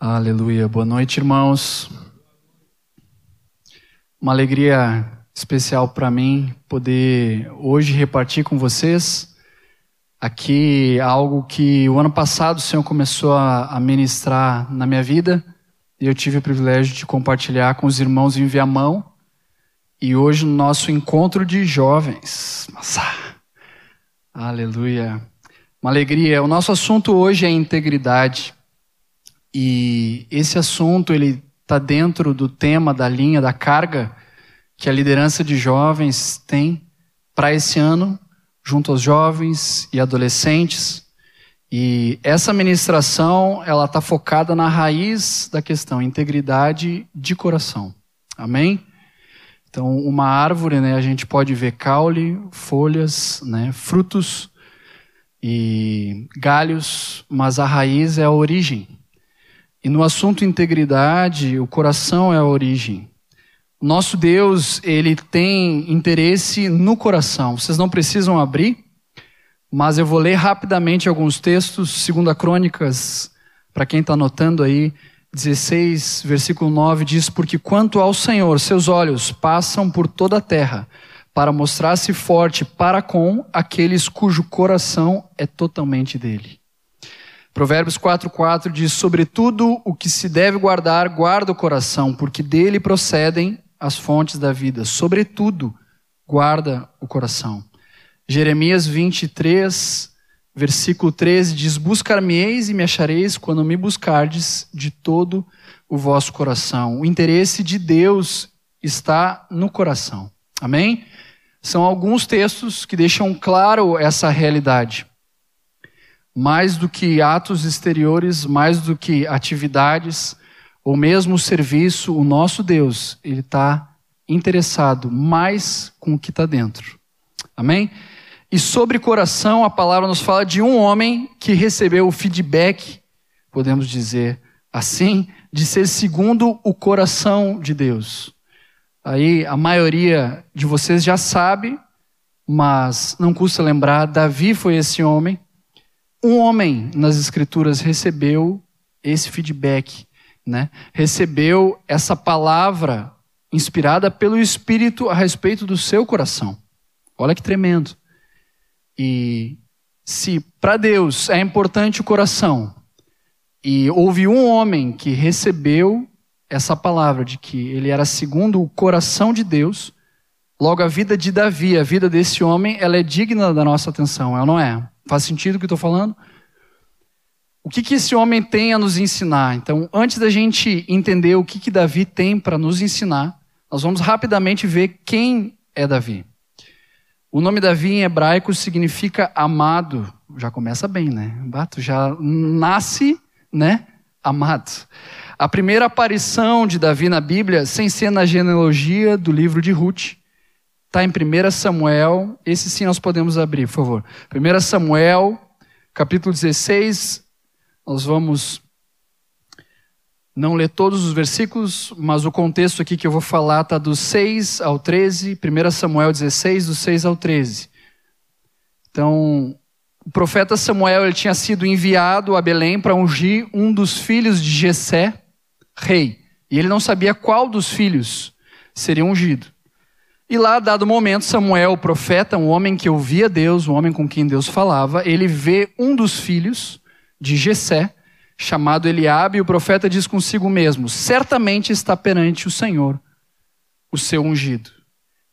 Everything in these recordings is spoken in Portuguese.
Aleluia. Boa noite, irmãos. Uma alegria especial para mim poder hoje repartir com vocês aqui algo que o ano passado o Senhor começou a ministrar na minha vida e eu tive o privilégio de compartilhar com os irmãos em Viamão e hoje no nosso encontro de jovens. Nossa. Aleluia. Uma alegria. O nosso assunto hoje é integridade. E esse assunto ele está dentro do tema da linha da carga que a liderança de jovens tem para esse ano, junto aos jovens e adolescentes. E essa ministração ela está focada na raiz da questão, integridade de coração. Amém? Então, uma árvore, né, a gente pode ver caule, folhas, né, frutos e galhos, mas a raiz é a origem. E no assunto integridade, o coração é a origem. Nosso Deus, ele tem interesse no coração. Vocês não precisam abrir, mas eu vou ler rapidamente alguns textos, segundo a Crônicas, para quem está anotando aí, 16, versículo 9 diz: Porque quanto ao Senhor, seus olhos passam por toda a terra, para mostrar-se forte para com aqueles cujo coração é totalmente dele. Provérbios 4,4 diz: Sobretudo o que se deve guardar, guarda o coração, porque dele procedem as fontes da vida. Sobretudo, guarda o coração. Jeremias 23, versículo 13 diz: Buscar-me-eis e me achareis quando me buscardes de todo o vosso coração. O interesse de Deus está no coração. Amém? São alguns textos que deixam claro essa realidade mais do que atos exteriores, mais do que atividades, ou mesmo serviço, o nosso Deus, ele está interessado mais com o que está dentro. Amém? E sobre coração, a palavra nos fala de um homem que recebeu o feedback, podemos dizer assim, de ser segundo o coração de Deus. Aí a maioria de vocês já sabe, mas não custa lembrar, Davi foi esse homem um homem nas Escrituras recebeu esse feedback, né? recebeu essa palavra inspirada pelo Espírito a respeito do seu coração. Olha que tremendo. E se para Deus é importante o coração, e houve um homem que recebeu essa palavra de que ele era segundo o coração de Deus, logo a vida de Davi, a vida desse homem, ela é digna da nossa atenção, ela não é? Faz sentido o que eu estou falando? O que, que esse homem tem a nos ensinar? Então, antes da gente entender o que, que Davi tem para nos ensinar, nós vamos rapidamente ver quem é Davi. O nome Davi em hebraico significa amado. Já começa bem, né? Bato já nasce, né? Amado. A primeira aparição de Davi na Bíblia, sem ser na genealogia do livro de Ruth, Está em 1 Samuel, esse sim nós podemos abrir, por favor. 1 Samuel, capítulo 16, nós vamos não ler todos os versículos, mas o contexto aqui que eu vou falar está do 6 ao 13, 1 Samuel 16, do 6 ao 13. Então, o profeta Samuel ele tinha sido enviado a Belém para ungir um dos filhos de Jessé, rei. E ele não sabia qual dos filhos seria ungido. E lá, dado momento, Samuel, o profeta, um homem que ouvia Deus, um homem com quem Deus falava, ele vê um dos filhos de Jessé, chamado Eliabe, e o profeta diz consigo mesmo: certamente está perante o Senhor o seu ungido.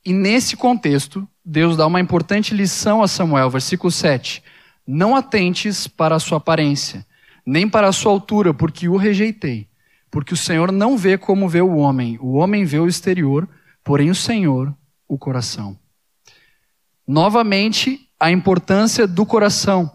E nesse contexto, Deus dá uma importante lição a Samuel, versículo 7. Não atentes para a sua aparência, nem para a sua altura, porque o rejeitei. Porque o Senhor não vê como vê o homem, o homem vê o exterior, porém o Senhor o coração. Novamente, a importância do coração.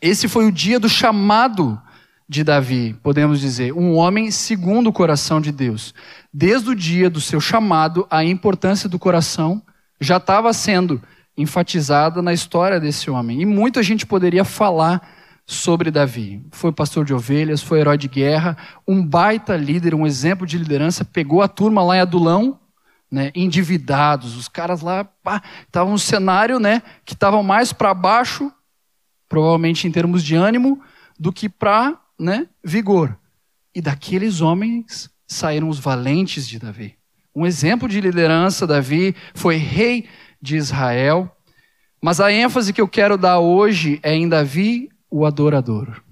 Esse foi o dia do chamado de Davi, podemos dizer, um homem segundo o coração de Deus. Desde o dia do seu chamado, a importância do coração já estava sendo enfatizada na história desse homem. E muita gente poderia falar sobre Davi. Foi pastor de ovelhas, foi herói de guerra, um baita líder, um exemplo de liderança, pegou a turma lá em Adulão né, endividados, os caras lá estavam no cenário né, que estavam mais para baixo, provavelmente em termos de ânimo, do que para né, vigor. e daqueles homens saíram os valentes de Davi. Um exemplo de liderança, Davi foi rei de Israel, mas a ênfase que eu quero dar hoje é em Davi, o adorador.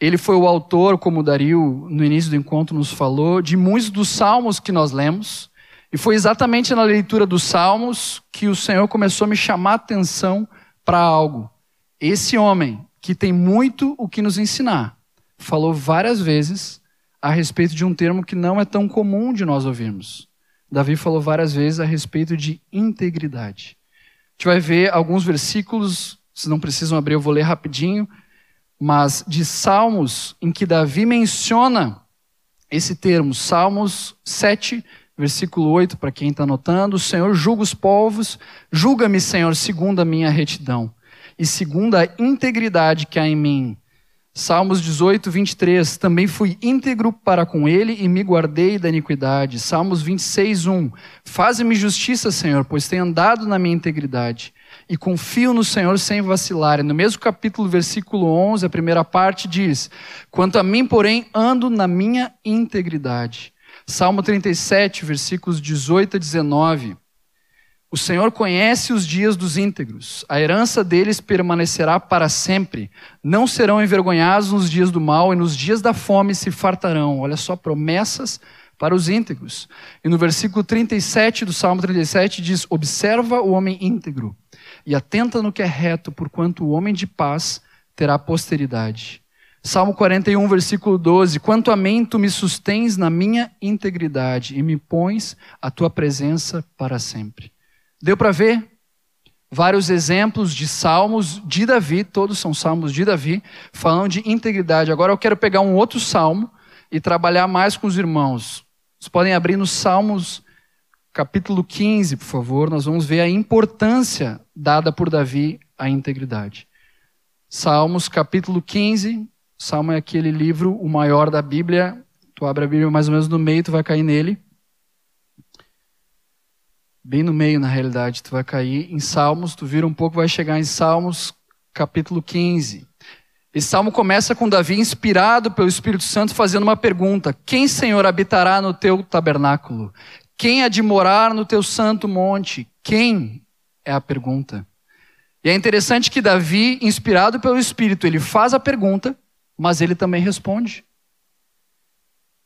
Ele foi o autor, como Dario no início do encontro nos falou, de muitos dos salmos que nós lemos. E foi exatamente na leitura dos salmos que o Senhor começou a me chamar a atenção para algo. Esse homem, que tem muito o que nos ensinar, falou várias vezes a respeito de um termo que não é tão comum de nós ouvirmos. Davi falou várias vezes a respeito de integridade. A gente vai ver alguns versículos, se não precisam abrir, eu vou ler rapidinho mas de Salmos em que Davi menciona esse termo, Salmos 7, versículo 8, para quem está anotando: O Senhor julga os povos, julga-me, Senhor, segundo a minha retidão e segundo a integridade que há em mim. Salmos 18, 23. Também fui íntegro para com ele e me guardei da iniquidade. Salmos 26, 1. Faze-me justiça, Senhor, pois tenho andado na minha integridade e confio no Senhor sem vacilar. E no mesmo capítulo, versículo 11, a primeira parte diz: Quanto a mim, porém, ando na minha integridade. Salmo 37, versículos 18 a 19. O Senhor conhece os dias dos íntegros, a herança deles permanecerá para sempre. Não serão envergonhados nos dias do mal e nos dias da fome se fartarão. Olha só, promessas para os íntegros. E no versículo 37 do Salmo 37 diz: Observa o homem íntegro e atenta no que é reto, porquanto o homem de paz terá posteridade. Salmo 41, versículo 12: Quanto a mim, tu me sustens na minha integridade e me pões a tua presença para sempre. Deu para ver? Vários exemplos de salmos de Davi, todos são salmos de Davi, falando de integridade. Agora eu quero pegar um outro salmo e trabalhar mais com os irmãos. Vocês podem abrir nos Salmos capítulo 15, por favor, nós vamos ver a importância dada por Davi à integridade. Salmos capítulo 15, Salmo é aquele livro, o maior da Bíblia. Tu abre a Bíblia mais ou menos no meio, tu vai cair nele. Bem no meio, na realidade, tu vai cair em Salmos, tu vira um pouco, vai chegar em Salmos capítulo 15. Esse salmo começa com Davi inspirado pelo Espírito Santo fazendo uma pergunta: Quem, Senhor, habitará no teu tabernáculo? Quem há de morar no teu santo monte? Quem? É a pergunta. E é interessante que Davi, inspirado pelo Espírito, ele faz a pergunta, mas ele também responde.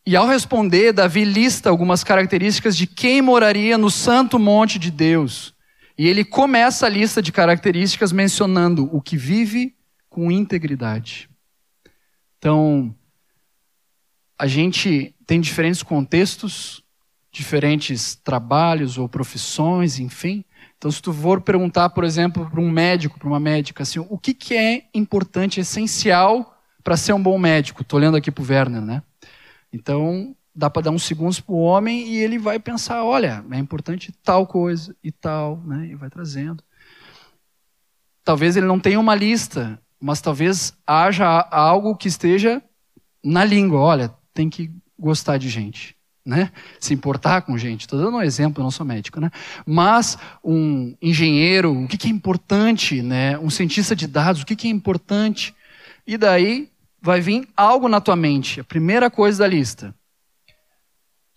E ao responder, Davi lista algumas características de quem moraria no santo monte de Deus. E ele começa a lista de características mencionando o que vive com integridade. Então, a gente tem diferentes contextos, diferentes trabalhos ou profissões, enfim. Então, se tu for perguntar, por exemplo, para um médico, para uma médica, assim, o que, que é importante, essencial para ser um bom médico? Estou olhando aqui para o Werner, né? Então, dá para dar uns segundos para o homem e ele vai pensar, olha, é importante tal coisa e tal, né? E vai trazendo. Talvez ele não tenha uma lista, mas talvez haja algo que esteja na língua. Olha, tem que gostar de gente né? Se importar com gente. Estou dando um exemplo, eu não sou médico, né? Mas um engenheiro, o que, que é importante, né? Um cientista de dados, o que, que é importante? E daí vai vir algo na tua mente. A primeira coisa da lista.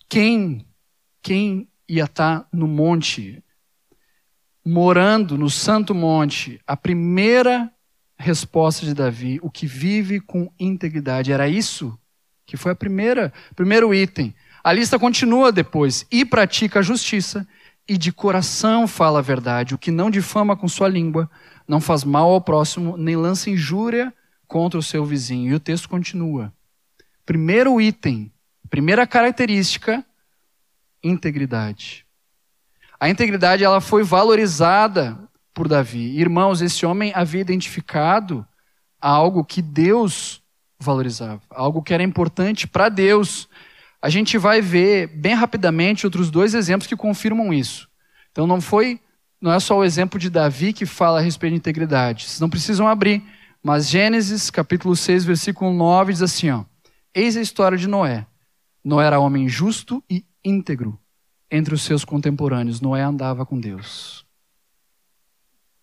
Quem, quem ia estar tá no monte, morando no santo monte? A primeira resposta de Davi, o que vive com integridade. Era isso que foi a primeira, primeiro item. A lista continua depois. E pratica a justiça, e de coração fala a verdade, o que não difama com sua língua, não faz mal ao próximo, nem lança injúria contra o seu vizinho. E o texto continua. Primeiro item, primeira característica, integridade. A integridade ela foi valorizada por Davi. Irmãos, esse homem havia identificado algo que Deus valorizava, algo que era importante para Deus a gente vai ver bem rapidamente outros dois exemplos que confirmam isso. Então não foi, não é só o exemplo de Davi que fala a respeito de integridade. Vocês não precisam abrir, mas Gênesis, capítulo 6, versículo 9 diz assim, ó: Eis a história de Noé. Noé era homem justo e íntegro entre os seus contemporâneos. Noé andava com Deus.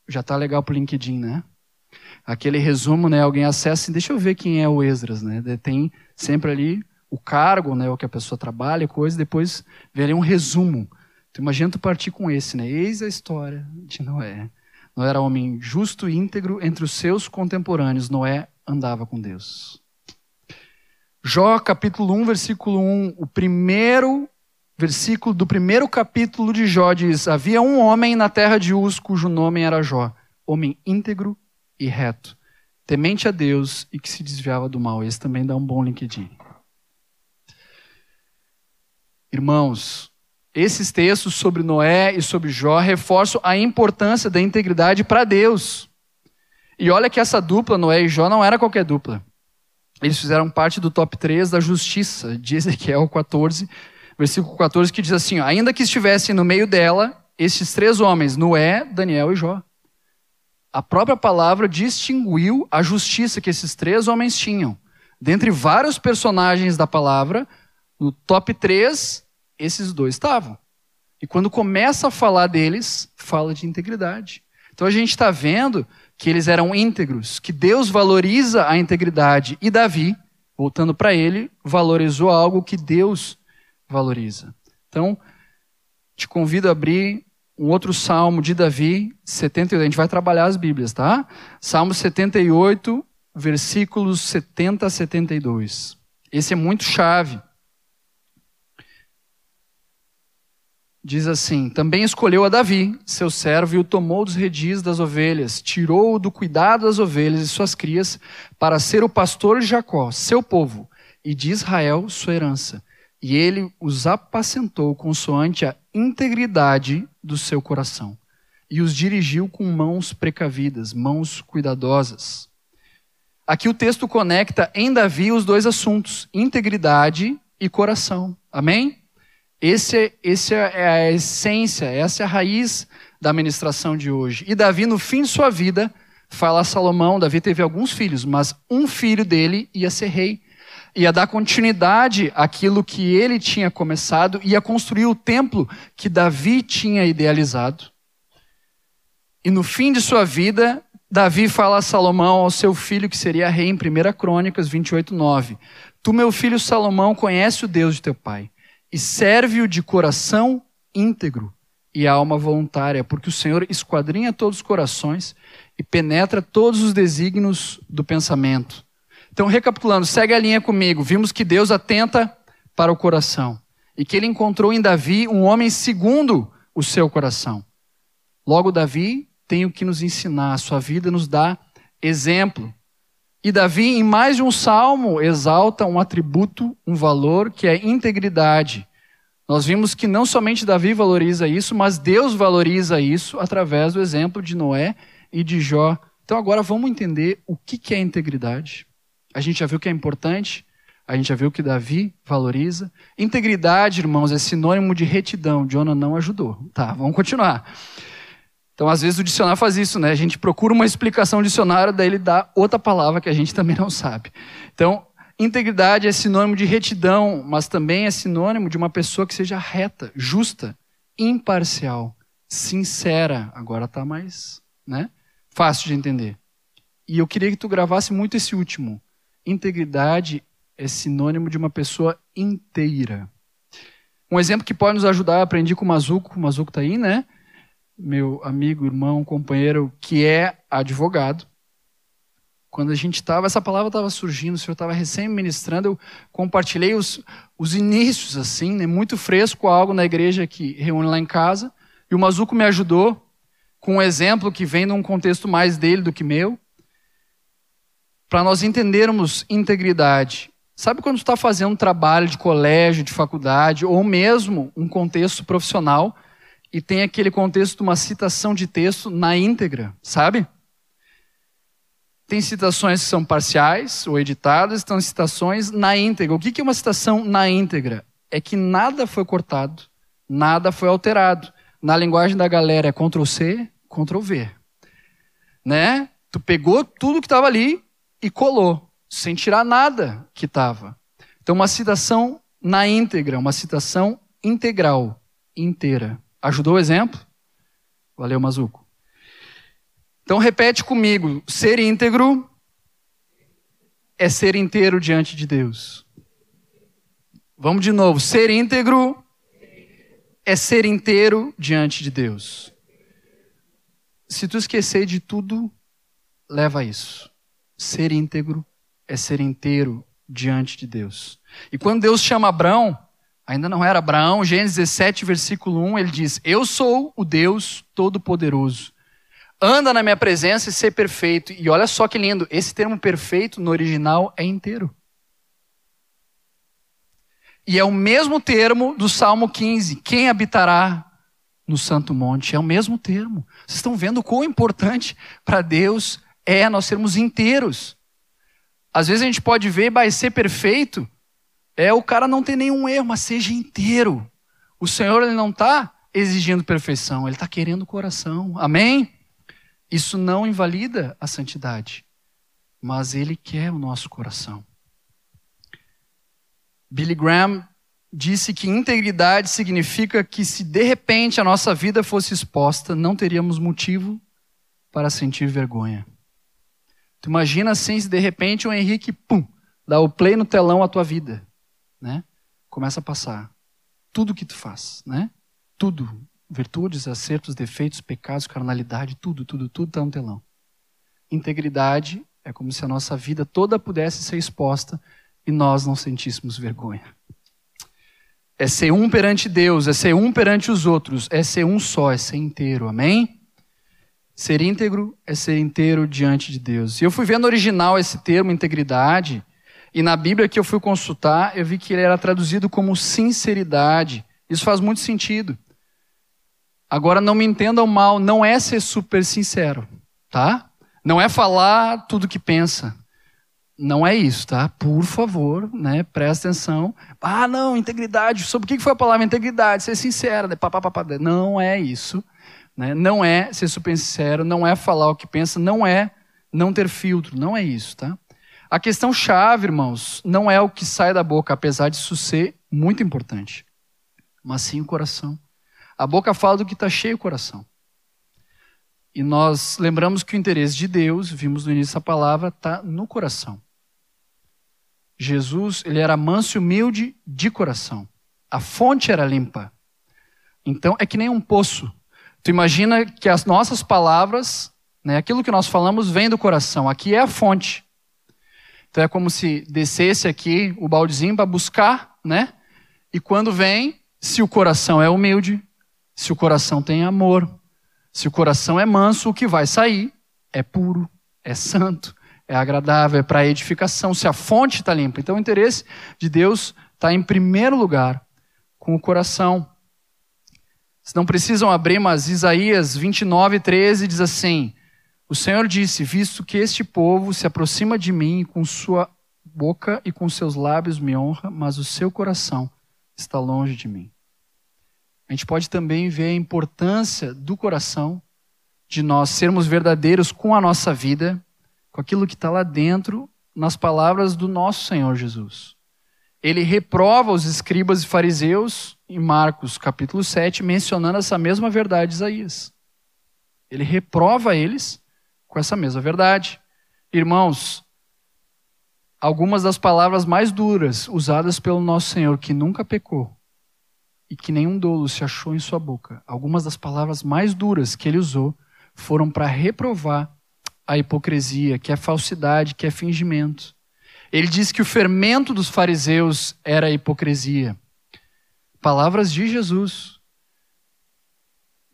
Já está legal para o LinkedIn, né? aquele resumo, né? Alguém acessa e deixa eu ver quem é o Esdras, né? Tem sempre ali o cargo, né? O que a pessoa trabalha, coisa, depois ali um resumo. Então imagina tu partir com esse, né? Eis a história de Noé. Noé era homem justo e íntegro entre os seus contemporâneos. Noé andava com Deus. Jó capítulo 1, versículo 1, o primeiro versículo do primeiro capítulo de Jó diz: Havia um homem na terra de Uz cujo nome era Jó, homem íntegro e reto, temente a Deus e que se desviava do mal. Esse também dá um bom LinkedIn. Irmãos, esses textos sobre Noé e sobre Jó reforçam a importância da integridade para Deus. E olha que essa dupla, Noé e Jó, não era qualquer dupla. Eles fizeram parte do top 3 da justiça, de Ezequiel 14, versículo 14, que diz assim: Ainda que estivessem no meio dela, estes três homens, Noé, Daniel e Jó. A própria palavra distinguiu a justiça que esses três homens tinham. Dentre vários personagens da palavra, no top 3, esses dois estavam. E quando começa a falar deles, fala de integridade. Então a gente está vendo que eles eram íntegros, que Deus valoriza a integridade. E Davi, voltando para ele, valorizou algo que Deus valoriza. Então, te convido a abrir um outro salmo de Davi, 78. A gente vai trabalhar as Bíblias, tá? Salmo 78, versículos 70 a 72. Esse é muito chave. Diz assim: Também escolheu a Davi, seu servo, e o tomou dos redis das ovelhas, tirou-o do cuidado das ovelhas e suas crias, para ser o pastor de Jacó, seu povo, e de Israel, sua herança e ele os apacentou consoante a integridade do seu coração, e os dirigiu com mãos precavidas, mãos cuidadosas. Aqui o texto conecta em Davi os dois assuntos, integridade e coração. Amém? Esse, esse é a essência, essa é a raiz da ministração de hoje. E Davi, no fim de sua vida, fala a Salomão: Davi teve alguns filhos, mas um filho dele ia ser rei ia dar continuidade àquilo que ele tinha começado, ia construir o templo que Davi tinha idealizado. E no fim de sua vida, Davi fala a Salomão, ao seu filho que seria rei, em 1 Crônicas 28, 9: Tu, meu filho Salomão, conhece o Deus de teu pai, e serve-o de coração íntegro e alma voluntária, porque o Senhor esquadrinha todos os corações e penetra todos os desígnios do pensamento. Então, recapitulando, segue a linha comigo. Vimos que Deus atenta para o coração e que ele encontrou em Davi um homem segundo o seu coração. Logo, Davi tem o que nos ensinar, a sua vida nos dá exemplo. E Davi, em mais de um salmo, exalta um atributo, um valor, que é integridade. Nós vimos que não somente Davi valoriza isso, mas Deus valoriza isso através do exemplo de Noé e de Jó. Então agora vamos entender o que é integridade. A gente já viu que é importante, a gente já viu que Davi valoriza. Integridade, irmãos, é sinônimo de retidão. Jonah não ajudou. Tá, vamos continuar. Então, às vezes o dicionário faz isso, né? A gente procura uma explicação do dicionário, daí ele dá outra palavra que a gente também não sabe. Então, integridade é sinônimo de retidão, mas também é sinônimo de uma pessoa que seja reta, justa, imparcial, sincera. Agora está mais, né? Fácil de entender. E eu queria que tu gravasse muito esse último. Integridade é sinônimo de uma pessoa inteira. Um exemplo que pode nos ajudar, aprendi com o Mazuco, o Mazuco está aí, né? Meu amigo, irmão, companheiro, que é advogado. Quando a gente estava, essa palavra estava surgindo, o senhor estava recém-ministrando, eu compartilhei os, os inícios, assim, né? Muito fresco, algo na igreja que reúne lá em casa. E o Mazuco me ajudou com um exemplo que vem de um contexto mais dele do que meu para nós entendermos integridade. Sabe quando está fazendo um trabalho de colégio, de faculdade, ou mesmo um contexto profissional, e tem aquele contexto uma citação de texto na íntegra, sabe? Tem citações que são parciais ou editadas, estão citações na íntegra. O que é uma citação na íntegra? É que nada foi cortado, nada foi alterado. Na linguagem da galera é Ctrl C, Ctrl V. Né? Tu pegou tudo que estava ali, e colou, sem tirar nada que estava. Então, uma citação na íntegra, uma citação integral, inteira. Ajudou o exemplo? Valeu, Mazuco. Então repete comigo: ser íntegro é ser inteiro diante de Deus. Vamos de novo: ser íntegro é ser inteiro diante de Deus. Se tu esquecer de tudo, leva isso. Ser íntegro é ser inteiro diante de Deus. E quando Deus chama Abraão, ainda não era Abraão, Gênesis 17, versículo 1, ele diz: Eu sou o Deus Todo-Poderoso. Anda na minha presença e ser perfeito. E olha só que lindo, esse termo perfeito no original é inteiro. E é o mesmo termo do Salmo 15: Quem habitará no Santo Monte? É o mesmo termo. Vocês estão vendo quão importante para Deus é nós sermos inteiros. Às vezes a gente pode ver, vai ser perfeito, é o cara não ter nenhum erro, mas seja inteiro. O Senhor ele não está exigindo perfeição, ele está querendo o coração. Amém? Isso não invalida a santidade, mas ele quer o nosso coração. Billy Graham disse que integridade significa que se de repente a nossa vida fosse exposta, não teríamos motivo para sentir vergonha. Tu imagina assim, se de repente o Henrique, pum, dá o play no telão à tua vida, né? Começa a passar tudo que tu faz, né? Tudo, virtudes, acertos, defeitos, pecados, carnalidade, tudo, tudo, tudo está no telão. Integridade é como se a nossa vida toda pudesse ser exposta e nós não sentíssemos vergonha. É ser um perante Deus, é ser um perante os outros, é ser um só, é ser inteiro, amém? Ser íntegro é ser inteiro diante de Deus. E eu fui vendo original esse termo, integridade, e na Bíblia que eu fui consultar, eu vi que ele era traduzido como sinceridade. Isso faz muito sentido. Agora não me entendam mal, não é ser super sincero, tá? Não é falar tudo que pensa. Não é isso, tá? Por favor, né? Presta atenção. Ah, não, integridade. Sobre o que foi a palavra integridade? Ser sincero. Né? Não é isso. Né? Não é ser super sincero, não é falar o que pensa, não é não ter filtro, não é isso, tá? A questão chave, irmãos, não é o que sai da boca, apesar disso ser muito importante, mas sim o coração. A boca fala do que está cheio o coração. E nós lembramos que o interesse de Deus, vimos no início da palavra, está no coração. Jesus, ele era manso e humilde de coração. A fonte era limpa. Então, é que nem um poço. Tu imagina que as nossas palavras, né, aquilo que nós falamos, vem do coração. Aqui é a fonte. Então é como se descesse aqui o baldezinho para buscar, né? E quando vem, se o coração é humilde, se o coração tem amor, se o coração é manso, o que vai sair é puro, é santo, é agradável, é para edificação, se a fonte está limpa. Então o interesse de Deus está em primeiro lugar com o coração. Vocês não precisam abrir, mas Isaías 29, 13 diz assim: O Senhor disse: Visto que este povo se aproxima de mim com sua boca e com seus lábios me honra, mas o seu coração está longe de mim. A gente pode também ver a importância do coração, de nós sermos verdadeiros com a nossa vida, com aquilo que está lá dentro, nas palavras do nosso Senhor Jesus. Ele reprova os escribas e fariseus em Marcos capítulo 7, mencionando essa mesma verdade de Isaías. Ele reprova eles com essa mesma verdade. Irmãos, algumas das palavras mais duras usadas pelo nosso Senhor, que nunca pecou e que nenhum dolo se achou em sua boca, algumas das palavras mais duras que ele usou foram para reprovar a hipocrisia, que é falsidade, que é fingimento. Ele diz que o fermento dos fariseus era a hipocrisia. Palavras de Jesus.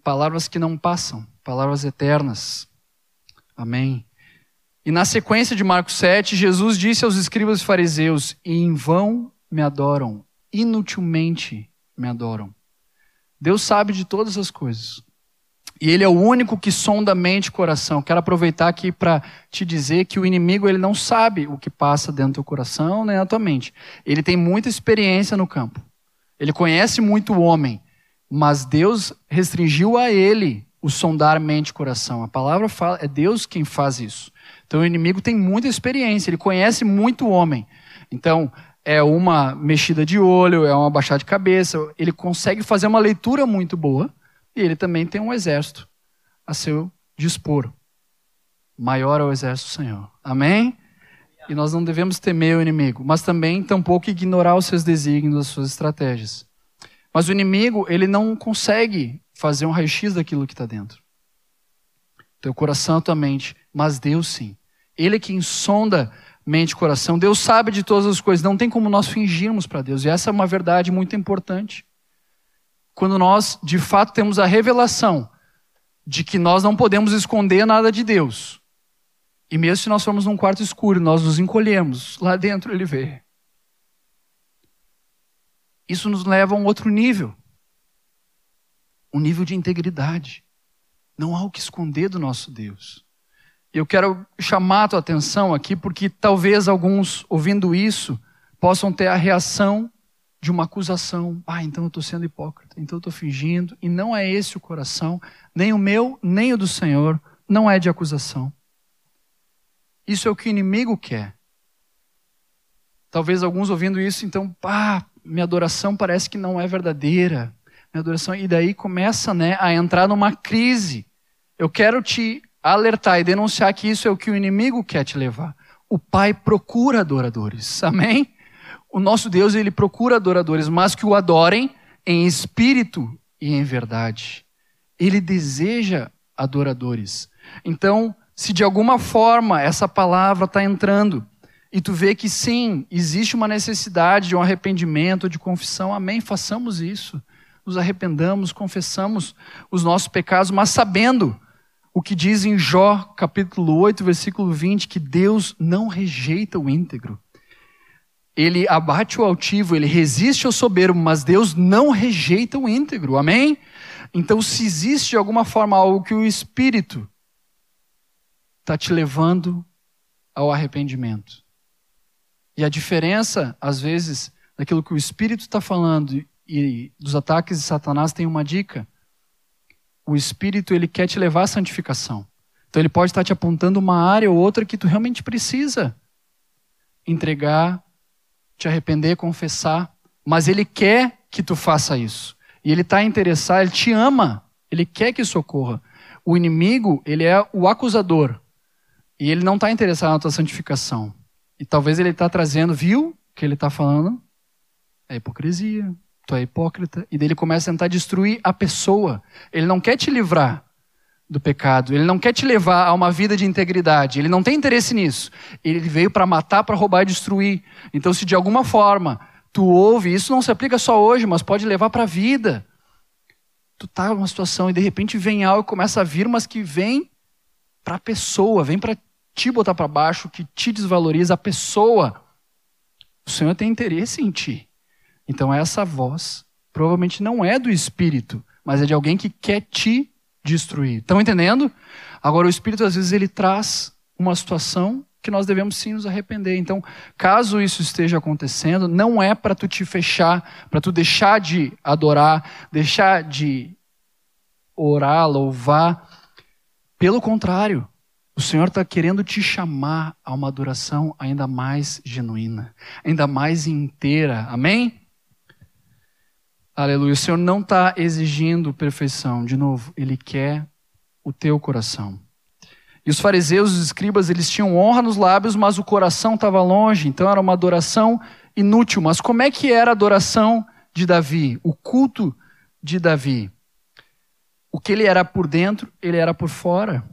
Palavras que não passam, palavras eternas. Amém. E na sequência de Marcos 7, Jesus disse aos escribas e fariseus: em vão me adoram, inutilmente me adoram. Deus sabe de todas as coisas. E Ele é o único que sonda mente e coração. Quero aproveitar aqui para te dizer que o inimigo ele não sabe o que passa dentro do teu coração nem na tua mente. Ele tem muita experiência no campo. Ele conhece muito o homem, mas Deus restringiu a ele o sondar mente e coração. A palavra fala, é Deus quem faz isso. Então o inimigo tem muita experiência, ele conhece muito o homem. Então, é uma mexida de olho, é uma baixada de cabeça, ele consegue fazer uma leitura muito boa e ele também tem um exército a seu dispor. maior é o exército do Senhor. Amém? E nós não devemos temer o inimigo, mas também tampouco ignorar os seus desígnios, as suas estratégias. Mas o inimigo, ele não consegue fazer um raio-x daquilo que está dentro. Teu coração, tua mente, mas Deus sim. Ele é quem sonda mente e coração. Deus sabe de todas as coisas, não tem como nós fingirmos para Deus. E essa é uma verdade muito importante. Quando nós, de fato, temos a revelação de que nós não podemos esconder nada de Deus. E mesmo se nós formos num quarto escuro, nós nos encolhemos, lá dentro ele vê. Isso nos leva a um outro nível. Um nível de integridade. Não há o que esconder do nosso Deus. Eu quero chamar a tua atenção aqui porque talvez alguns ouvindo isso possam ter a reação de uma acusação. Ah, então eu estou sendo hipócrita, então eu estou fingindo. E não é esse o coração, nem o meu, nem o do Senhor, não é de acusação. Isso é o que o inimigo quer. Talvez alguns ouvindo isso, então, pá, minha adoração parece que não é verdadeira. Minha adoração, e daí começa né, a entrar numa crise. Eu quero te alertar e denunciar que isso é o que o inimigo quer te levar. O Pai procura adoradores. Amém? O nosso Deus, ele procura adoradores, mas que o adorem em espírito e em verdade. Ele deseja adoradores. Então, se de alguma forma essa palavra está entrando e tu vê que sim, existe uma necessidade de um arrependimento, de confissão, amém, façamos isso. Nos arrependamos, confessamos os nossos pecados, mas sabendo o que diz em Jó, capítulo 8, versículo 20, que Deus não rejeita o íntegro ele abate o altivo, ele resiste ao soberbo, mas Deus não rejeita o íntegro. Amém? Então, se existe de alguma forma algo que o Espírito está te levando ao arrependimento. E a diferença, às vezes, daquilo que o Espírito está falando e dos ataques de Satanás tem uma dica. O Espírito ele quer te levar à santificação. Então ele pode estar te apontando uma área ou outra que tu realmente precisa entregar te arrepender, confessar, mas Ele quer que tu faça isso. E Ele está interessado, Ele te ama, Ele quer que isso ocorra. O inimigo, ele é o acusador. E ele não está interessado na tua santificação. E talvez ele está trazendo, viu o que ele está falando? É hipocrisia, tu é hipócrita. E daí ele começa a tentar destruir a pessoa. Ele não quer te livrar do pecado. Ele não quer te levar a uma vida de integridade. Ele não tem interesse nisso. Ele veio para matar, para roubar e destruir. Então, se de alguma forma tu ouve, isso não se aplica só hoje, mas pode levar para a vida. Tu tá numa situação e de repente vem algo começa a vir, mas que vem para a pessoa, vem para te botar para baixo, que te desvaloriza a pessoa. O Senhor tem interesse em ti. Então essa voz provavelmente não é do espírito, mas é de alguém que quer te destruir. Estão entendendo? Agora, o Espírito, às vezes, ele traz uma situação que nós devemos sim nos arrepender. Então, caso isso esteja acontecendo, não é para tu te fechar, para tu deixar de adorar, deixar de orar, louvar. Pelo contrário, o Senhor está querendo te chamar a uma adoração ainda mais genuína, ainda mais inteira. Amém? Aleluia. O Senhor não está exigindo perfeição. De novo, Ele quer o teu coração. E os fariseus, os escribas, eles tinham honra nos lábios, mas o coração estava longe. Então era uma adoração inútil. Mas como é que era a adoração de Davi? O culto de Davi? O que ele era por dentro, ele era por fora.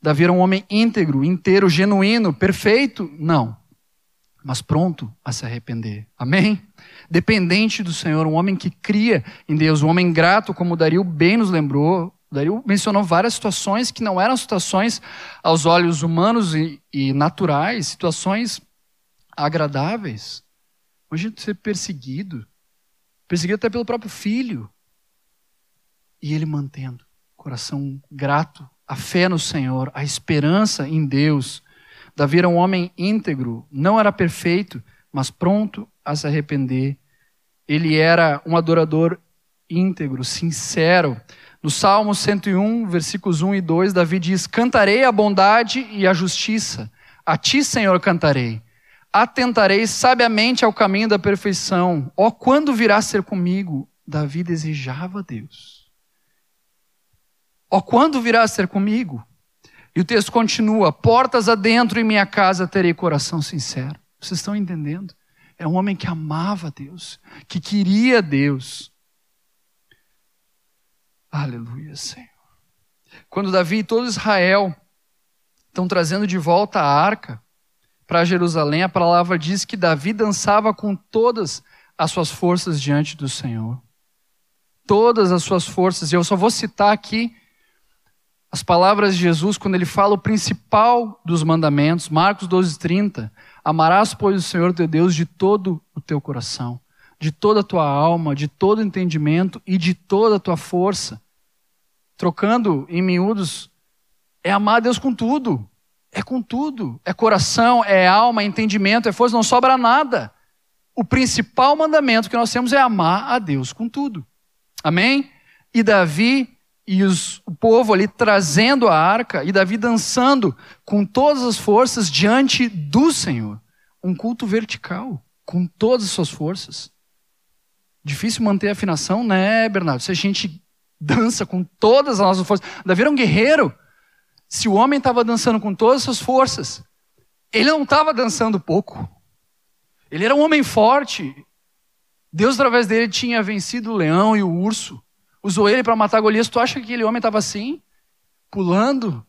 Davi era um homem íntegro, inteiro, genuíno, perfeito? Não. Mas pronto a se arrepender. Amém? Dependente do Senhor, um homem que cria em Deus, um homem grato, como Dario bem nos lembrou. Dario mencionou várias situações que não eram situações aos olhos humanos e, e naturais, situações agradáveis. Hoje ser perseguido, perseguido até pelo próprio filho, e ele mantendo coração grato, a fé no Senhor, a esperança em Deus. Davi era um homem íntegro, não era perfeito, mas pronto a se arrepender. Ele era um adorador íntegro, sincero. No Salmo 101, versículos 1 e 2, Davi diz: Cantarei a bondade e a justiça. A ti, Senhor, cantarei. Atentarei sabiamente ao caminho da perfeição. Ó, oh, quando virá ser comigo? Davi desejava Deus. Ó, oh, quando virá ser comigo? E o texto continua: portas adentro em minha casa terei coração sincero. Vocês estão entendendo? É um homem que amava Deus, que queria Deus. Aleluia, Senhor. Quando Davi e todo Israel estão trazendo de volta a arca para Jerusalém, a palavra diz que Davi dançava com todas as suas forças diante do Senhor. Todas as suas forças. E eu só vou citar aqui as palavras de Jesus quando ele fala o principal dos mandamentos, Marcos 12:30. Amarás, pois, o Senhor teu Deus de todo o teu coração, de toda a tua alma, de todo o entendimento e de toda a tua força. Trocando em miúdos, é amar Deus com tudo. É com tudo. É coração, é alma, é entendimento, é força, não sobra nada. O principal mandamento que nós temos é amar a Deus com tudo. Amém? E Davi e os, o povo ali trazendo a arca, e Davi dançando com todas as forças diante do Senhor. Um culto vertical, com todas as suas forças. Difícil manter a afinação, né, Bernardo? Se a gente dança com todas as nossas forças. Davi era um guerreiro. Se o homem estava dançando com todas as suas forças, ele não estava dançando pouco. Ele era um homem forte. Deus, através dele, tinha vencido o leão e o urso usou ele para matar Golias. Tu acha que aquele homem estava assim? Pulando?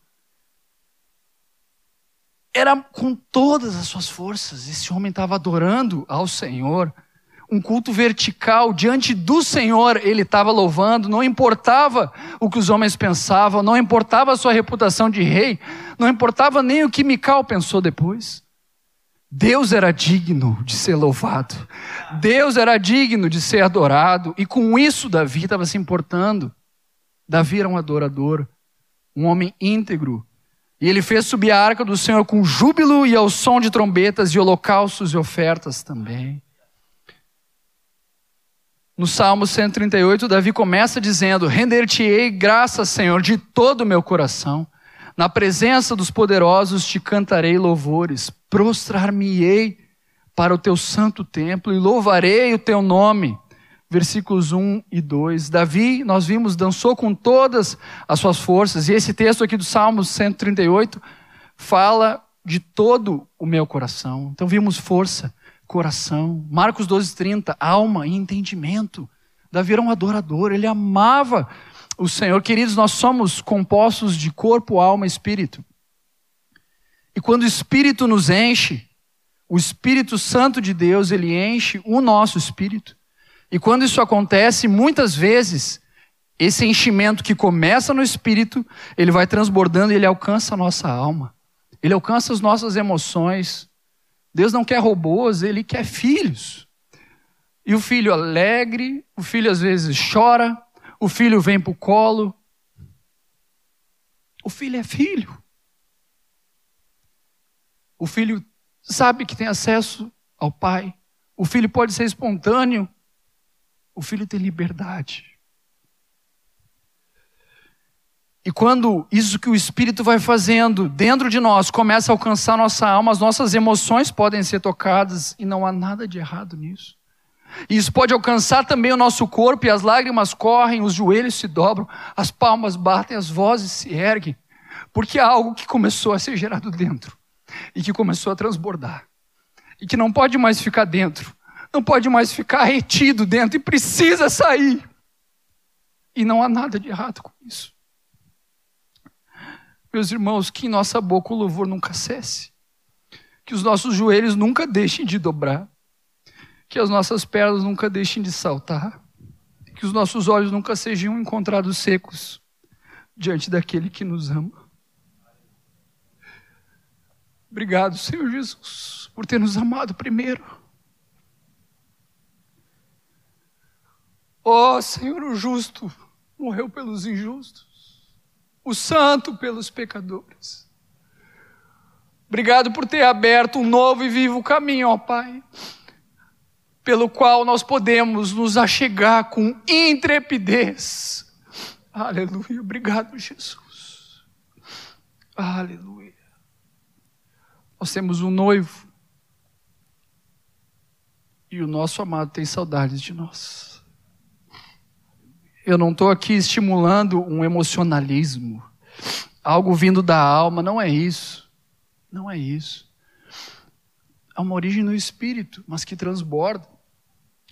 Era com todas as suas forças. Esse homem estava adorando ao Senhor. Um culto vertical diante do Senhor, ele estava louvando, não importava o que os homens pensavam, não importava a sua reputação de rei, não importava nem o que Mical pensou depois. Deus era digno de ser louvado. Deus era digno de ser adorado. E com isso Davi estava se importando. Davi era um adorador, um homem íntegro. E ele fez subir a arca do Senhor com júbilo e ao som de trombetas e holocaustos e ofertas também. No Salmo 138, Davi começa dizendo: Render-te-ei graças, Senhor, de todo o meu coração. Na presença dos poderosos te cantarei louvores, prostrar-me-ei para o teu santo templo e louvarei o teu nome. Versículos 1 e 2. Davi, nós vimos, dançou com todas as suas forças, e esse texto aqui do Salmo 138 fala de todo o meu coração. Então vimos força, coração. Marcos 12, 30, alma e entendimento. Davi era um adorador, ele amava o Senhor. Queridos, nós somos compostos de corpo, alma e espírito. E quando o espírito nos enche, o Espírito Santo de Deus, ele enche o nosso espírito. E quando isso acontece, muitas vezes, esse enchimento que começa no espírito, ele vai transbordando e ele alcança a nossa alma. Ele alcança as nossas emoções. Deus não quer robôs, ele quer filhos. E o filho alegre, o filho às vezes chora, o filho vem para o colo. O filho é filho. O filho sabe que tem acesso ao pai. O filho pode ser espontâneo. O filho tem liberdade. E quando isso que o Espírito vai fazendo dentro de nós começa a alcançar nossa alma, as nossas emoções podem ser tocadas e não há nada de errado nisso. Isso pode alcançar também o nosso corpo, e as lágrimas correm, os joelhos se dobram, as palmas batem, as vozes se erguem, porque há algo que começou a ser gerado dentro e que começou a transbordar, e que não pode mais ficar dentro, não pode mais ficar retido dentro, e precisa sair. E não há nada de errado com isso. Meus irmãos, que em nossa boca o louvor nunca cesse, que os nossos joelhos nunca deixem de dobrar que as nossas pernas nunca deixem de saltar, que os nossos olhos nunca sejam encontrados secos diante daquele que nos ama. Obrigado, Senhor Jesus, por ter nos amado primeiro. Ó oh, Senhor, o justo morreu pelos injustos, o santo pelos pecadores. Obrigado por ter aberto um novo e vivo caminho, ó Pai pelo qual nós podemos nos achegar com intrepidez. Aleluia. Obrigado, Jesus. Aleluia. Nós temos um noivo. E o nosso amado tem saudades de nós. Eu não estou aqui estimulando um emocionalismo. algo vindo da alma. Não é isso. Não é isso. É uma origem no espírito, mas que transborda.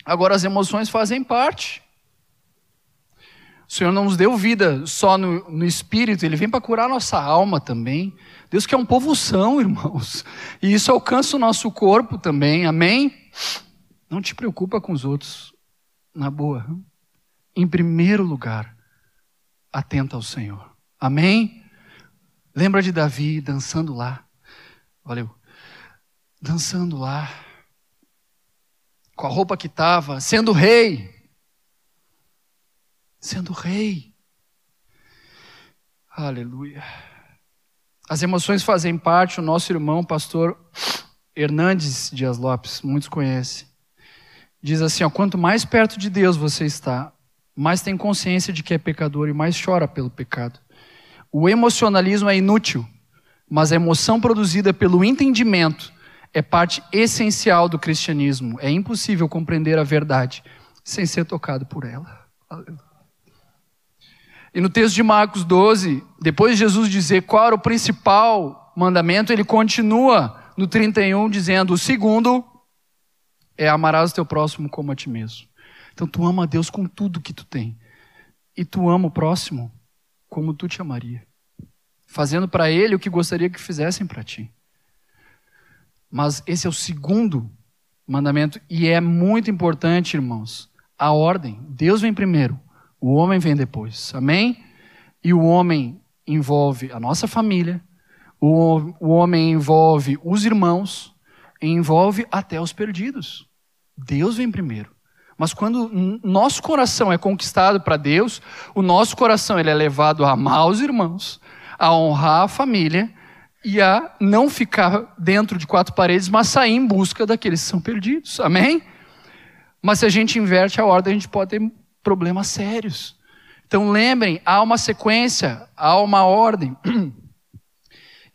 Agora, as emoções fazem parte. O Senhor não nos deu vida só no, no espírito, Ele vem para curar nossa alma também. Deus quer um povo são, irmãos. E isso alcança o nosso corpo também, amém? Não te preocupa com os outros, na boa. Em primeiro lugar, atenta ao Senhor. Amém? Lembra de Davi dançando lá. Valeu. Dançando lá. Com a roupa que estava, sendo rei sendo rei. Aleluia. As emoções fazem parte, o nosso irmão, pastor Hernandes Dias Lopes, muitos conhecem, diz assim: ó, quanto mais perto de Deus você está, mais tem consciência de que é pecador e mais chora pelo pecado. O emocionalismo é inútil, mas a emoção produzida pelo entendimento é parte essencial do cristianismo. É impossível compreender a verdade sem ser tocado por ela. E no texto de Marcos 12, depois de Jesus dizer qual era o principal mandamento, ele continua no 31 dizendo: o segundo é amarás o teu próximo como a ti mesmo. Então tu ama a Deus com tudo que tu tem. E tu ama o próximo como tu te amaria. Fazendo para ele o que gostaria que fizessem para ti. Mas esse é o segundo mandamento e é muito importante, irmãos. A ordem. Deus vem primeiro. O homem vem depois. Amém? E o homem envolve a nossa família, o, o homem envolve os irmãos, envolve até os perdidos. Deus vem primeiro. Mas quando nosso coração é conquistado para Deus, o nosso coração ele é levado a amar os irmãos, a honrar a família e a não ficar dentro de quatro paredes, mas sair em busca daqueles que são perdidos. Amém? Mas se a gente inverte a ordem, a gente pode ter problemas sérios. Então lembrem, há uma sequência, há uma ordem.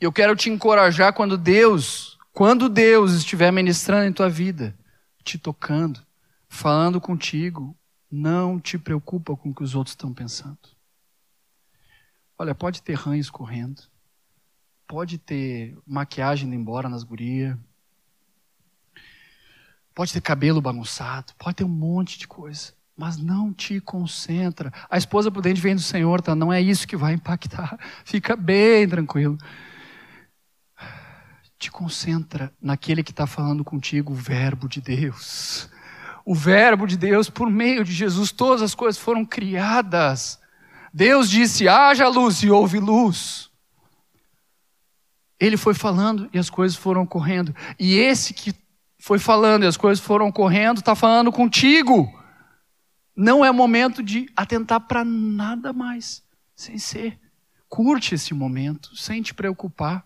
Eu quero te encorajar quando Deus, quando Deus estiver ministrando em tua vida, te tocando, falando contigo, não te preocupa com o que os outros estão pensando. Olha, pode ter rã escorrendo, pode ter maquiagem indo embora nas gurias, pode ter cabelo bagunçado, pode ter um monte de coisa mas não te concentra. A esposa prudente vem do Senhor, tá? Não é isso que vai impactar. Fica bem tranquilo. Te concentra naquele que está falando contigo, o Verbo de Deus. O Verbo de Deus, por meio de Jesus, todas as coisas foram criadas. Deus disse: haja luz e houve luz. Ele foi falando e as coisas foram correndo. E esse que foi falando e as coisas foram correndo, está falando contigo. Não é momento de atentar para nada mais, sem ser. Curte esse momento, sem te preocupar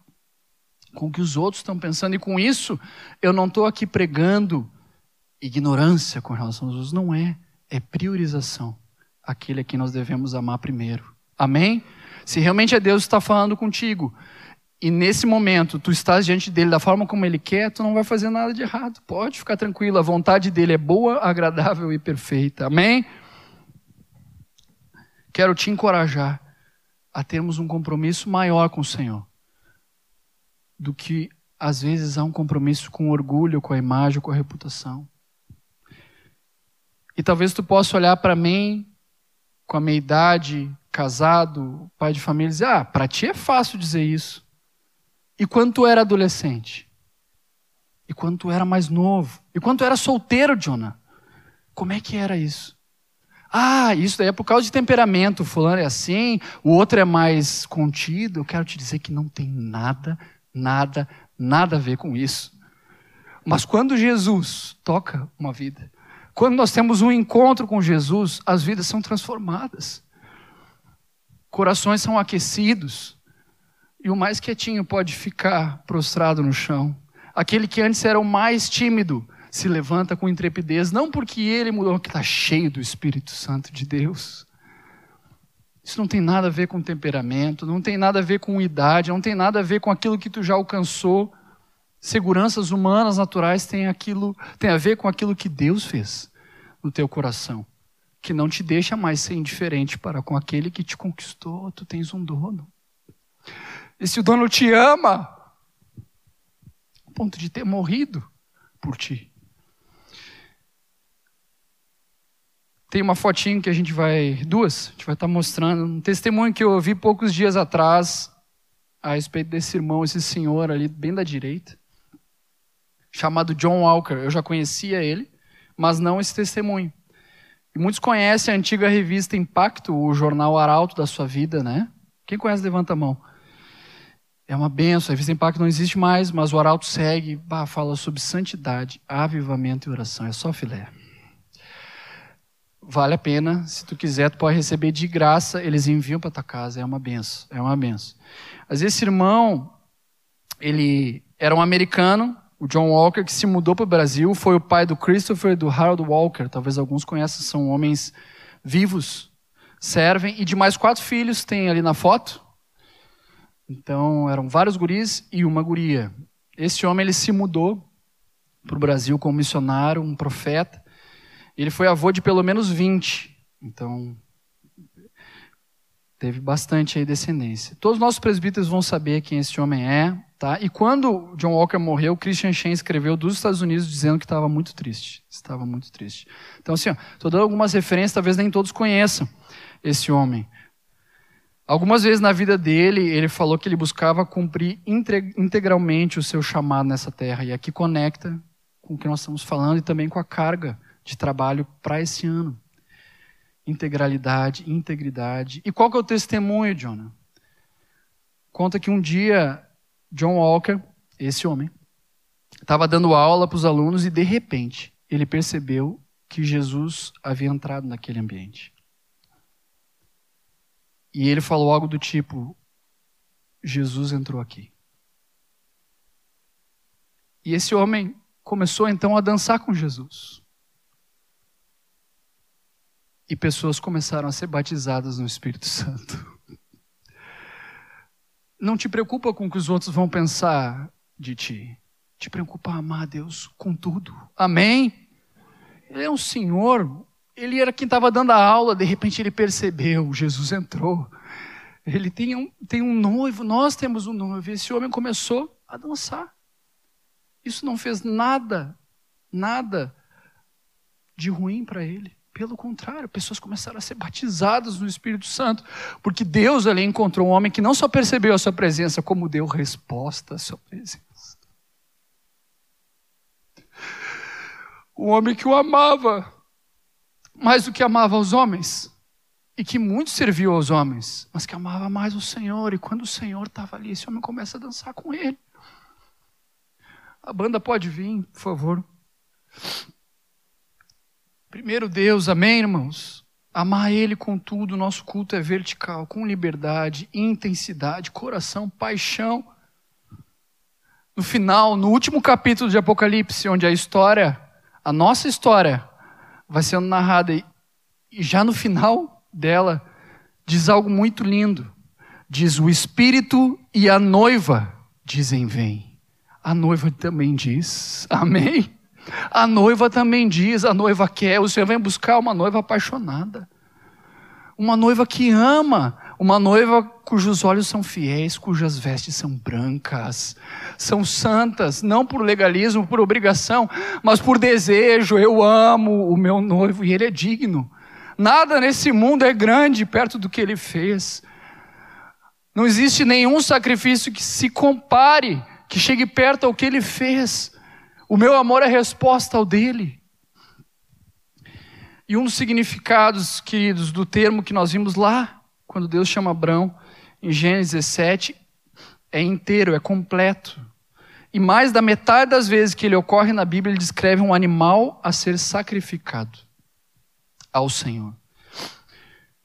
com o que os outros estão pensando. E com isso, eu não estou aqui pregando ignorância com relação aos outros. Não é. É priorização. Aquele a quem nós devemos amar primeiro. Amém? Se realmente é Deus que está falando contigo, e nesse momento tu estás diante dele da forma como ele quer, tu não vai fazer nada de errado. Pode ficar tranquilo, a vontade dele é boa, agradável e perfeita. Amém? Quero te encorajar a termos um compromisso maior com o Senhor do que às vezes há um compromisso com orgulho, com a imagem, com a reputação. E talvez tu possa olhar para mim com a minha idade, casado, pai de família, e dizer: "Ah, para ti é fácil dizer isso". E quando tu era adolescente? E quando tu era mais novo? E quando tu era solteiro, Jonah? Como é que era isso? Ah, isso daí é por causa de temperamento. Fulano é assim, o outro é mais contido. Eu quero te dizer que não tem nada, nada, nada a ver com isso. Mas quando Jesus toca uma vida, quando nós temos um encontro com Jesus, as vidas são transformadas. Corações são aquecidos. E o mais quietinho pode ficar prostrado no chão. Aquele que antes era o mais tímido se levanta com intrepidez, não porque ele mudou, que está cheio do Espírito Santo de Deus. Isso não tem nada a ver com temperamento, não tem nada a ver com idade, não tem nada a ver com aquilo que tu já alcançou. Seguranças humanas naturais têm aquilo, tem a ver com aquilo que Deus fez no teu coração, que não te deixa mais ser indiferente para com aquele que te conquistou. Tu tens um dono. Esse dono te ama, a ponto de ter morrido por ti. Tem uma fotinho que a gente vai, duas, a gente vai estar mostrando, um testemunho que eu ouvi poucos dias atrás a respeito desse irmão, esse senhor ali, bem da direita, chamado John Walker. Eu já conhecia ele, mas não esse testemunho. E muitos conhecem a antiga revista Impacto, o jornal Arauto da sua vida, né? Quem conhece, levanta a mão. É uma benção, a revista Impacto não existe mais, mas o Arauto segue, bah, fala sobre santidade, avivamento e oração. É só filé vale a pena. Se tu quiser, tu pode receber de graça. Eles enviam para tua casa. É uma benção. É uma benção. Mas esse irmão, ele era um americano, o John Walker, que se mudou para o Brasil. Foi o pai do Christopher e do Harold Walker. Talvez alguns conheçam, são homens vivos, servem. E de mais quatro filhos tem ali na foto. Então, eram vários guris e uma guria. Esse homem, ele se mudou para o Brasil como missionário, um profeta. Ele foi avô de pelo menos 20. Então, teve bastante aí descendência. Todos os nossos presbíteros vão saber quem esse homem é, tá? E quando John Walker morreu, Christian Shen escreveu dos Estados Unidos dizendo que estava muito triste. Estava muito triste. Então, assim, estou dando algumas referências, talvez nem todos conheçam esse homem. Algumas vezes na vida dele, ele falou que ele buscava cumprir integralmente o seu chamado nessa terra. E aqui conecta com o que nós estamos falando e também com a carga de trabalho para esse ano. Integralidade, integridade. E qual que é o testemunho, Jonah? Conta que um dia John Walker, esse homem, estava dando aula para os alunos e de repente ele percebeu que Jesus havia entrado naquele ambiente. E ele falou algo do tipo: Jesus entrou aqui. E esse homem começou então a dançar com Jesus. E pessoas começaram a ser batizadas no Espírito Santo. Não te preocupa com o que os outros vão pensar de ti. Te preocupa amar a Deus com tudo. Amém? Ele é um Senhor. Ele era quem estava dando a aula. De repente ele percebeu. Jesus entrou. Ele tem um, tem um noivo. Nós temos um noivo. Esse homem começou a dançar. Isso não fez nada, nada de ruim para ele. Pelo contrário, pessoas começaram a ser batizadas no Espírito Santo, porque Deus ali encontrou um homem que não só percebeu a sua presença, como deu resposta à sua presença. Um homem que o amava mais do que amava os homens, e que muito serviu aos homens, mas que amava mais o Senhor, e quando o Senhor estava ali, esse homem começa a dançar com ele. A banda pode vir, por favor. Primeiro Deus, amém, irmãos? Amar Ele com tudo, nosso culto é vertical, com liberdade, intensidade, coração, paixão. No final, no último capítulo de Apocalipse, onde a história, a nossa história, vai sendo narrada, e já no final dela, diz algo muito lindo. Diz: O Espírito e a noiva dizem: Vem. A noiva também diz: Amém. A noiva também diz, a noiva quer, o Senhor vem buscar uma noiva apaixonada. Uma noiva que ama, uma noiva cujos olhos são fiéis, cujas vestes são brancas, são santas, não por legalismo, por obrigação, mas por desejo. Eu amo o meu noivo e ele é digno. Nada nesse mundo é grande perto do que ele fez. Não existe nenhum sacrifício que se compare, que chegue perto ao que ele fez. O meu amor é resposta ao dele. E um dos significados, queridos, do termo que nós vimos lá, quando Deus chama Abraão, em Gênesis 17, é inteiro, é completo. E mais da metade das vezes que ele ocorre na Bíblia, ele descreve um animal a ser sacrificado ao Senhor.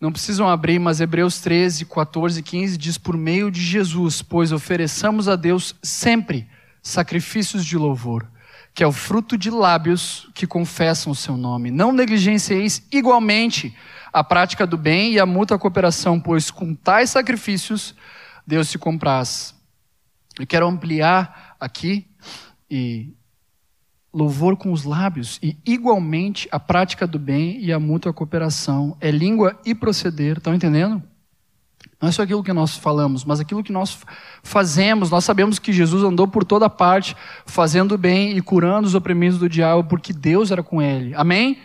Não precisam abrir, mas Hebreus 13, 14 e 15 diz: Por meio de Jesus, pois ofereçamos a Deus sempre sacrifícios de louvor que é o fruto de lábios que confessam o seu nome. Não negligencieis igualmente a prática do bem e a mútua cooperação, pois com tais sacrifícios Deus se compraz. Eu quero ampliar aqui e louvor com os lábios e igualmente a prática do bem e a mútua cooperação é língua e proceder. Estão entendendo? Não é só aquilo que nós falamos, mas aquilo que nós fazemos. Nós sabemos que Jesus andou por toda parte, fazendo bem e curando os oprimidos do diabo, porque Deus era com ele. Amém?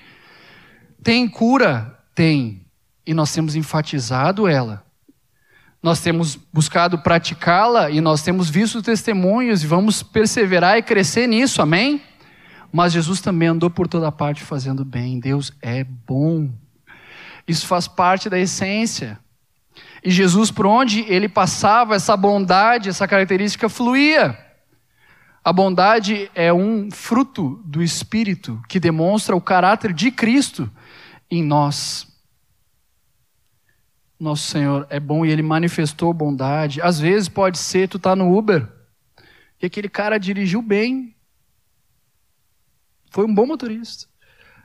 Tem cura? Tem. E nós temos enfatizado ela. Nós temos buscado praticá-la e nós temos visto testemunhos e vamos perseverar e crescer nisso. Amém? Mas Jesus também andou por toda parte fazendo bem. Deus é bom. Isso faz parte da essência. E Jesus, por onde ele passava, essa bondade, essa característica fluía. A bondade é um fruto do Espírito que demonstra o caráter de Cristo em nós. Nosso Senhor é bom e ele manifestou bondade. Às vezes pode ser tu tá no Uber e aquele cara dirigiu bem. Foi um bom motorista.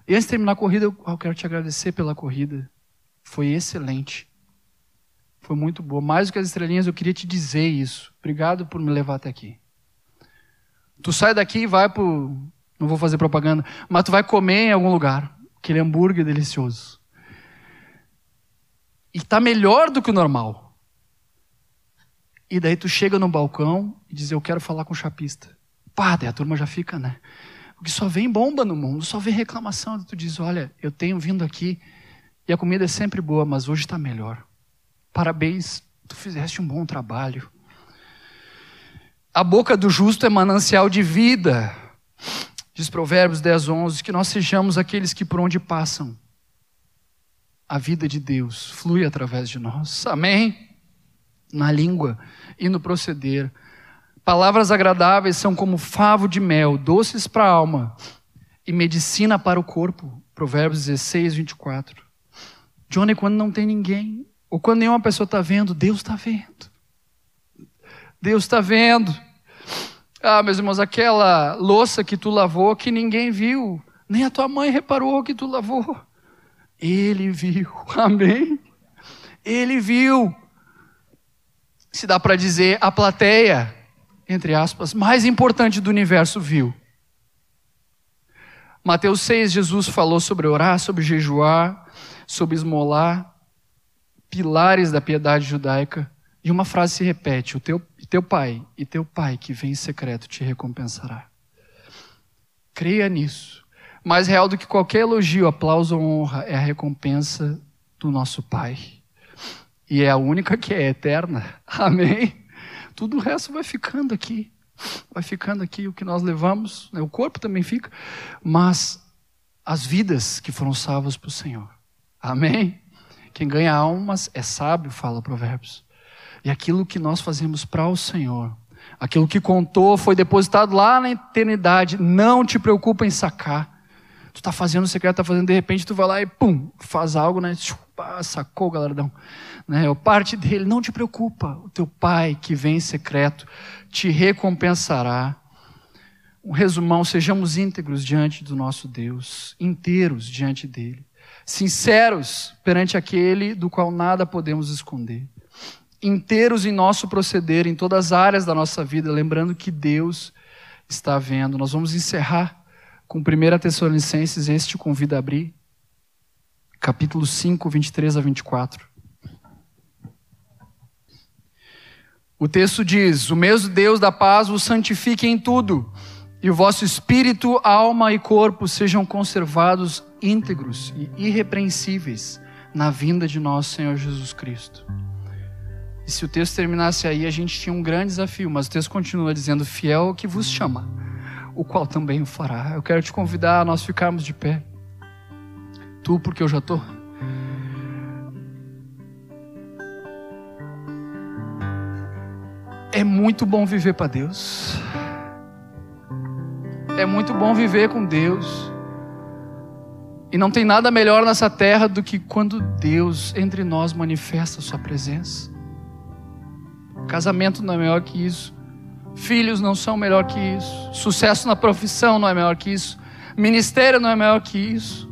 E antes de terminar a corrida, eu, eu quero te agradecer pela corrida. Foi excelente. Foi muito boa. Mais do que as estrelinhas, eu queria te dizer isso. Obrigado por me levar até aqui. Tu sai daqui e vai pro. Não vou fazer propaganda, mas tu vai comer em algum lugar. Aquele hambúrguer delicioso. E tá melhor do que o normal. E daí tu chega no balcão e diz: Eu quero falar com o chapista. Pá, daí a turma já fica, né? Porque só vem bomba no mundo, só vem reclamação. Tu diz: Olha, eu tenho vindo aqui e a comida é sempre boa, mas hoje está melhor. Parabéns, tu fizeste um bom trabalho. A boca do justo é manancial de vida. Diz Provérbios 10, 11, que nós sejamos aqueles que por onde passam, a vida de Deus flui através de nós. Amém? Na língua e no proceder. Palavras agradáveis são como favo de mel, doces para a alma e medicina para o corpo. Provérbios 16, 24. Johnny, quando não tem ninguém, ou quando nenhuma pessoa está vendo, Deus está vendo. Deus está vendo. Ah, meus irmãos, aquela louça que tu lavou que ninguém viu, nem a tua mãe reparou que tu lavou. Ele viu, amém? Ele viu. Se dá para dizer, a plateia, entre aspas, mais importante do universo viu. Mateus 6, Jesus falou sobre orar, sobre jejuar, sobre esmolar pilares da piedade judaica, e uma frase se repete: o teu, teu pai e teu pai que vem em secreto te recompensará. Creia nisso. Mais real do que qualquer elogio, aplauso ou honra é a recompensa do nosso Pai. E é a única que é eterna. Amém? Tudo o resto vai ficando aqui. Vai ficando aqui o que nós levamos, né? o corpo também fica, mas as vidas que foram salvas para o Senhor. Amém? Quem ganha almas é sábio, fala Provérbios. E aquilo que nós fazemos para o Senhor, aquilo que contou foi depositado lá na eternidade, não te preocupa em sacar. Tu está fazendo o secreto, está fazendo, de repente tu vai lá e pum, faz algo, né? Ah, sacou, galardão. Né? É parte dele, não te preocupa. O teu pai que vem em secreto te recompensará. Um resumão, sejamos íntegros diante do nosso Deus, inteiros diante dele sinceros perante aquele do qual nada podemos esconder, inteiros em nosso proceder, em todas as áreas da nossa vida, lembrando que Deus está vendo. Nós vamos encerrar com 1 Tessalonicenses, este convida a abrir, capítulo 5, 23 a 24. O texto diz: O mesmo Deus da paz o santifique em tudo, e o vosso espírito, alma e corpo sejam conservados íntegros e irrepreensíveis na vinda de nosso Senhor Jesus Cristo. E se o texto terminasse aí, a gente tinha um grande desafio, mas o texto continua dizendo: Fiel que vos chama, o qual também o fará. Eu quero te convidar a nós ficarmos de pé. Tu, porque eu já estou. É muito bom viver para Deus. É muito bom viver com Deus. E não tem nada melhor nessa terra do que quando Deus entre nós manifesta a sua presença. Casamento não é melhor que isso. Filhos não são melhor que isso. Sucesso na profissão não é melhor que isso. Ministério não é melhor que isso.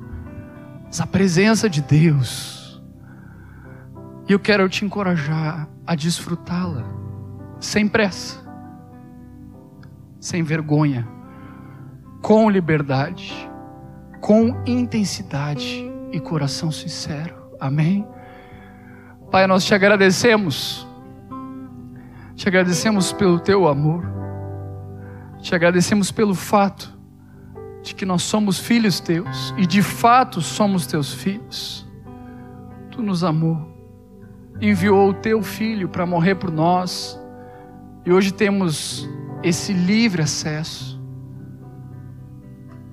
Mas a presença de Deus. E eu quero te encorajar a desfrutá-la sem pressa, sem vergonha, com liberdade com intensidade e coração sincero. Amém? Pai, nós te agradecemos. Te agradecemos pelo teu amor. Te agradecemos pelo fato de que nós somos filhos teus e de fato somos teus filhos. Tu nos amou, enviou o teu filho para morrer por nós e hoje temos esse livre acesso.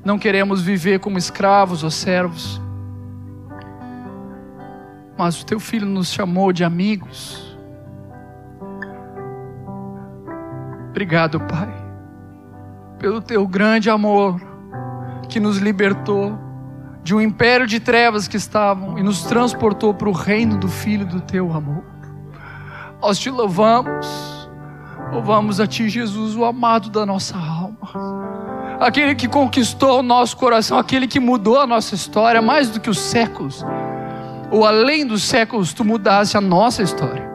Não queremos viver como escravos ou servos, mas o teu filho nos chamou de amigos. Obrigado, Pai, pelo teu grande amor que nos libertou de um império de trevas que estavam e nos transportou para o reino do Filho do teu amor. Nós te louvamos, louvamos a ti, Jesus, o amado da nossa alma, aquele que conquistou o nosso coração, aquele que mudou a nossa história mais do que os séculos, ou além dos séculos, tu mudaste a nossa história.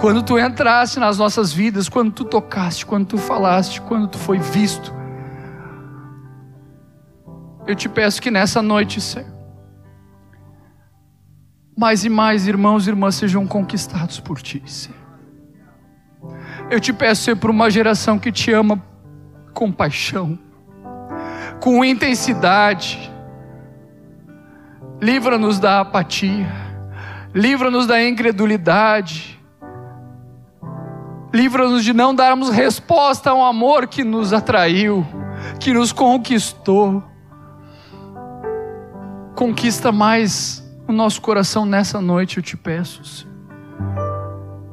Quando tu entraste nas nossas vidas, quando tu tocaste, quando tu falaste, quando tu foi visto, eu te peço que nessa noite, Senhor, mais e mais irmãos e irmãs sejam conquistados por Ti, Senhor. Eu te peço, Senhor, por uma geração que te ama com paixão, com intensidade. Livra-nos da apatia, livra-nos da incredulidade, livra-nos de não darmos resposta a um amor que nos atraiu, que nos conquistou Conquista mais o nosso coração nessa noite, eu te peço. Senhor.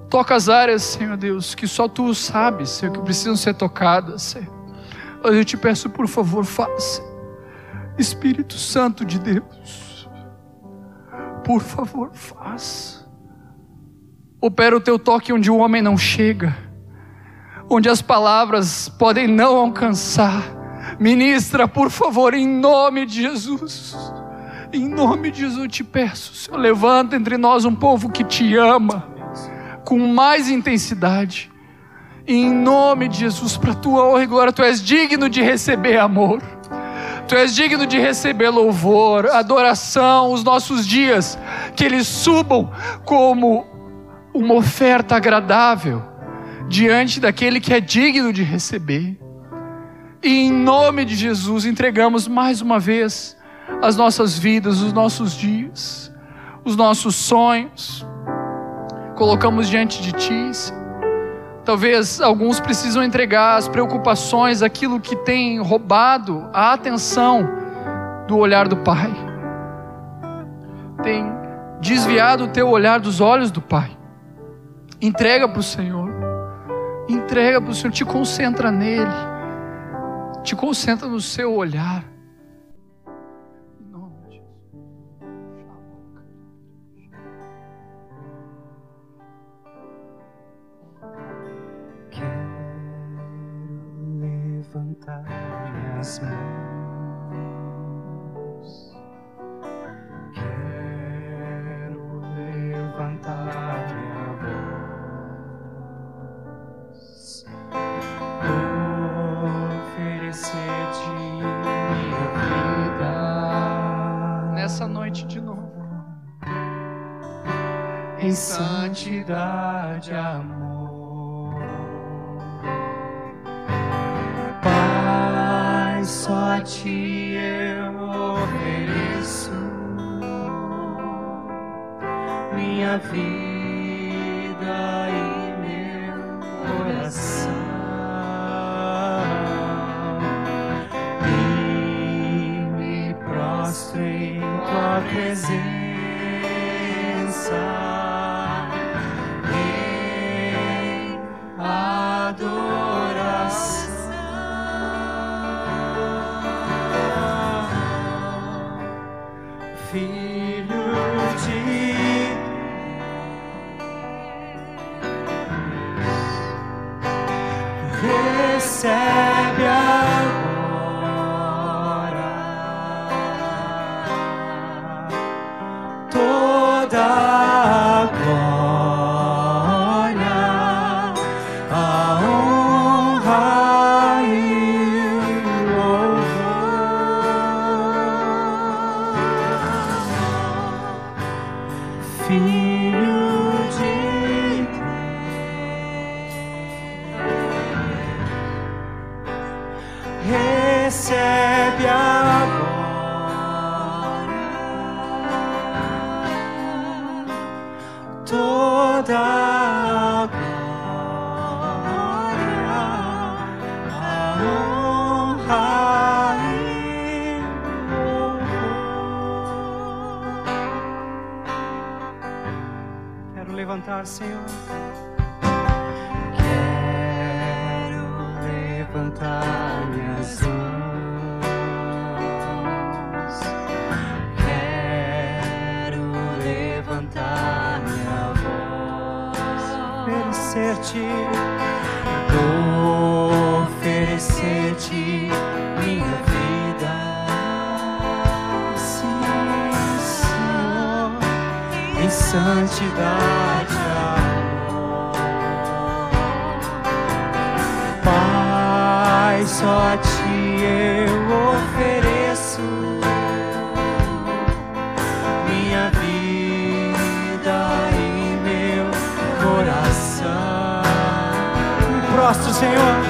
Toca as áreas, Senhor Deus, que só tu sabes, Senhor, que precisam ser tocadas, Senhor. Mas eu te peço, por favor, faça. Espírito Santo de Deus, por favor, faça. Opera o teu toque onde o homem não chega, onde as palavras podem não alcançar. Ministra, por favor, em nome de Jesus. Em nome de Jesus eu te peço, Senhor, levanta entre nós um povo que te ama com mais intensidade. Em nome de Jesus, para tua honra e glória, tu és digno de receber amor. Tu és digno de receber louvor, adoração, os nossos dias, que eles subam como uma oferta agradável diante daquele que é digno de receber. E em nome de Jesus, entregamos mais uma vez as nossas vidas, os nossos dias, os nossos sonhos. Colocamos diante de Ti. Talvez alguns precisam entregar as preocupações, aquilo que tem roubado a atenção do olhar do Pai. Tem desviado o teu olhar dos olhos do Pai. Entrega para o Senhor. Entrega para o Senhor. Te concentra nele. Te concentra no seu olhar. die. Senhor,